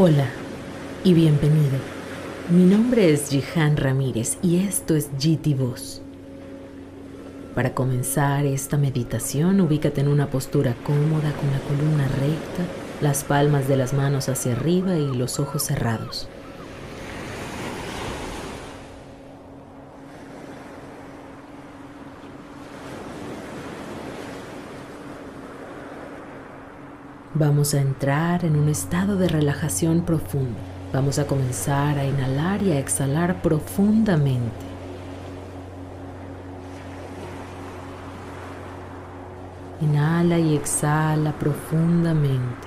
Hola y bienvenido. Mi nombre es Jihan Ramírez y esto es GT Voz. Para comenzar esta meditación, ubícate en una postura cómoda con la columna recta, las palmas de las manos hacia arriba y los ojos cerrados. Vamos a entrar en un estado de relajación profundo. Vamos a comenzar a inhalar y a exhalar profundamente. Inhala y exhala profundamente.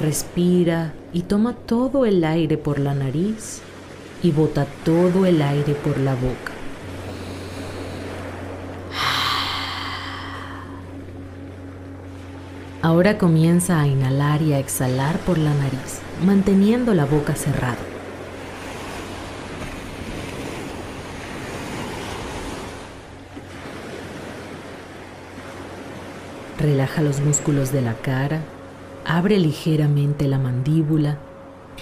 Respira y toma todo el aire por la nariz y bota todo el aire por la boca. Ahora comienza a inhalar y a exhalar por la nariz, manteniendo la boca cerrada. Relaja los músculos de la cara, abre ligeramente la mandíbula,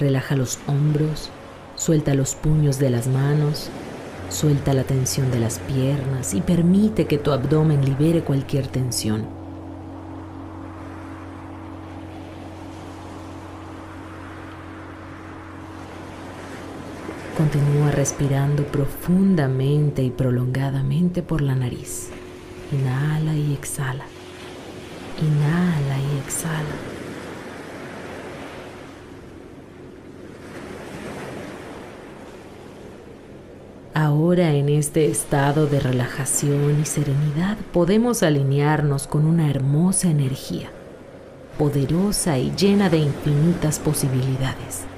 relaja los hombros, suelta los puños de las manos, suelta la tensión de las piernas y permite que tu abdomen libere cualquier tensión. Continúa respirando profundamente y prolongadamente por la nariz. Inhala y exhala. Inhala y exhala. Ahora en este estado de relajación y serenidad podemos alinearnos con una hermosa energía, poderosa y llena de infinitas posibilidades.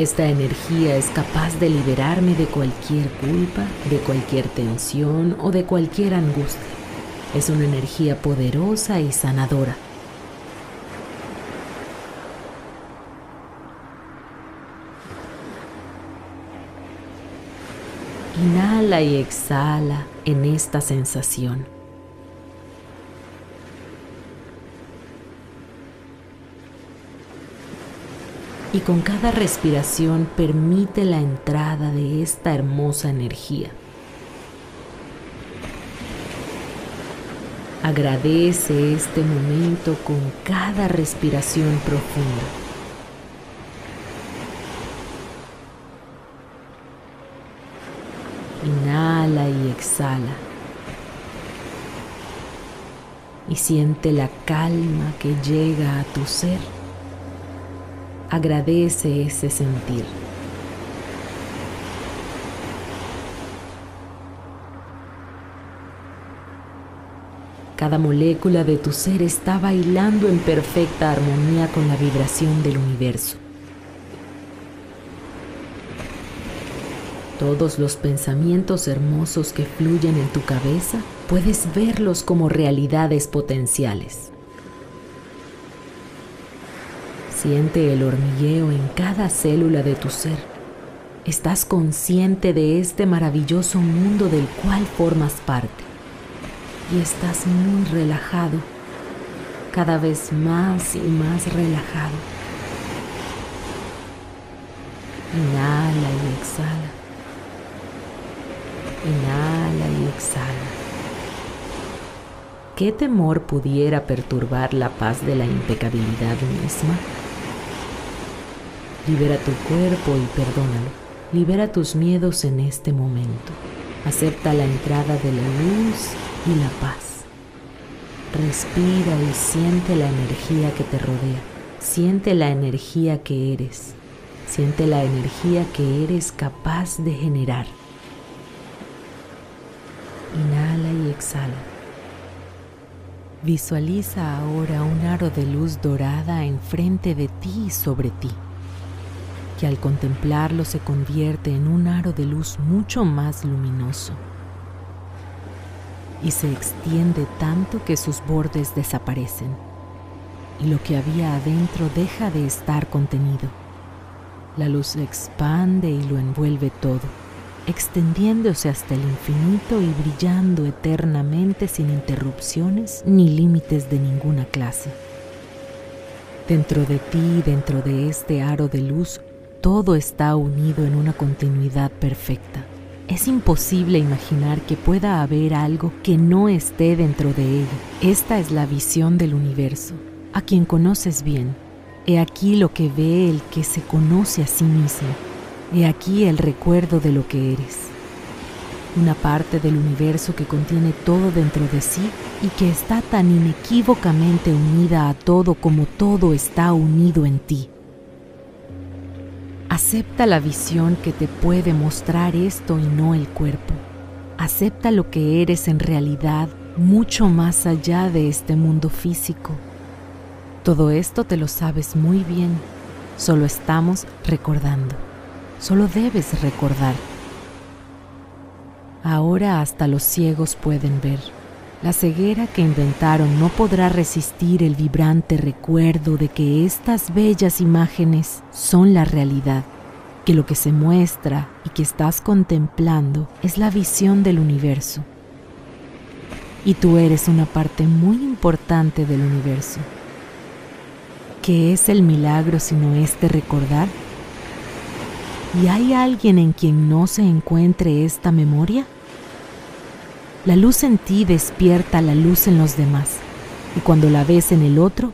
Esta energía es capaz de liberarme de cualquier culpa, de cualquier tensión o de cualquier angustia. Es una energía poderosa y sanadora. Inhala y exhala en esta sensación. Y con cada respiración permite la entrada de esta hermosa energía. Agradece este momento con cada respiración profunda. Inhala y exhala. Y siente la calma que llega a tu ser. Agradece ese sentir. Cada molécula de tu ser está bailando en perfecta armonía con la vibración del universo. Todos los pensamientos hermosos que fluyen en tu cabeza puedes verlos como realidades potenciales. Siente el hormigueo en cada célula de tu ser. Estás consciente de este maravilloso mundo del cual formas parte. Y estás muy relajado, cada vez más y más relajado. Inhala y exhala. Inhala y exhala. ¿Qué temor pudiera perturbar la paz de la impecabilidad misma? Libera tu cuerpo y perdónalo. Libera tus miedos en este momento. Acepta la entrada de la luz y la paz. Respira y siente la energía que te rodea. Siente la energía que eres. Siente la energía que eres capaz de generar. Inhala y exhala. Visualiza ahora un aro de luz dorada enfrente de ti y sobre ti que al contemplarlo se convierte en un aro de luz mucho más luminoso y se extiende tanto que sus bordes desaparecen y lo que había adentro deja de estar contenido. La luz se expande y lo envuelve todo, extendiéndose hasta el infinito y brillando eternamente sin interrupciones ni límites de ninguna clase. Dentro de ti, dentro de este aro de luz, todo está unido en una continuidad perfecta. Es imposible imaginar que pueda haber algo que no esté dentro de él. Esta es la visión del universo, a quien conoces bien. He aquí lo que ve el que se conoce a sí mismo. He aquí el recuerdo de lo que eres. Una parte del universo que contiene todo dentro de sí y que está tan inequívocamente unida a todo como todo está unido en ti. Acepta la visión que te puede mostrar esto y no el cuerpo. Acepta lo que eres en realidad mucho más allá de este mundo físico. Todo esto te lo sabes muy bien, solo estamos recordando. Solo debes recordar. Ahora hasta los ciegos pueden ver. La ceguera que inventaron no podrá resistir el vibrante recuerdo de que estas bellas imágenes son la realidad, que lo que se muestra y que estás contemplando es la visión del universo. Y tú eres una parte muy importante del universo. ¿Qué es el milagro sino este recordar? ¿Y hay alguien en quien no se encuentre esta memoria? La luz en ti despierta la luz en los demás y cuando la ves en el otro,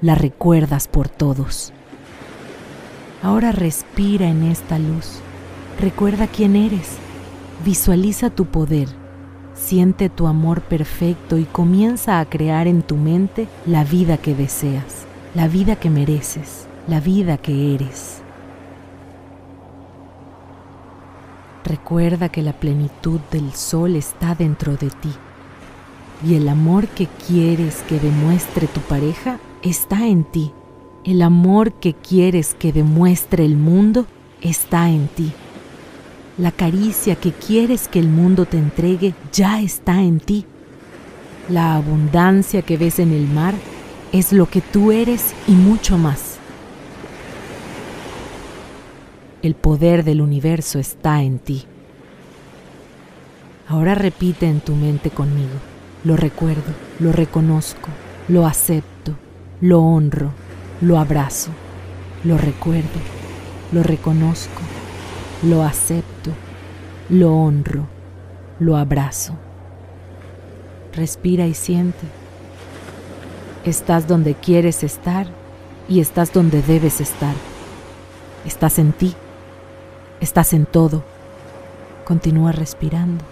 la recuerdas por todos. Ahora respira en esta luz, recuerda quién eres, visualiza tu poder, siente tu amor perfecto y comienza a crear en tu mente la vida que deseas, la vida que mereces, la vida que eres. Recuerda que la plenitud del sol está dentro de ti y el amor que quieres que demuestre tu pareja está en ti. El amor que quieres que demuestre el mundo está en ti. La caricia que quieres que el mundo te entregue ya está en ti. La abundancia que ves en el mar es lo que tú eres y mucho más. El poder del universo está en ti. Ahora repite en tu mente conmigo. Lo recuerdo, lo reconozco, lo acepto, lo honro, lo abrazo, lo recuerdo, lo reconozco, lo acepto, lo honro, lo abrazo. Respira y siente. Estás donde quieres estar y estás donde debes estar. Estás en ti Estás en todo. Continúa respirando.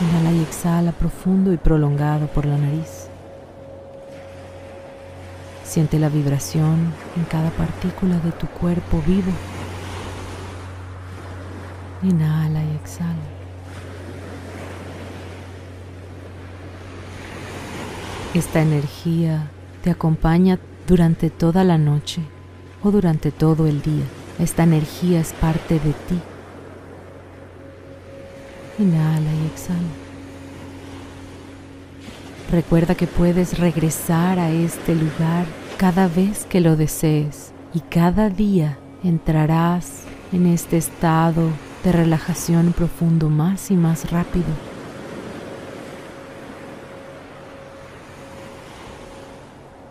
Inhala y exhala profundo y prolongado por la nariz. Siente la vibración en cada partícula de tu cuerpo vivo. Inhala y exhala. Esta energía te acompaña durante toda la noche o durante todo el día. Esta energía es parte de ti. Inhala y exhala. Recuerda que puedes regresar a este lugar cada vez que lo desees y cada día entrarás en este estado de relajación profundo más y más rápido.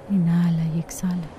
Inhala y exhala.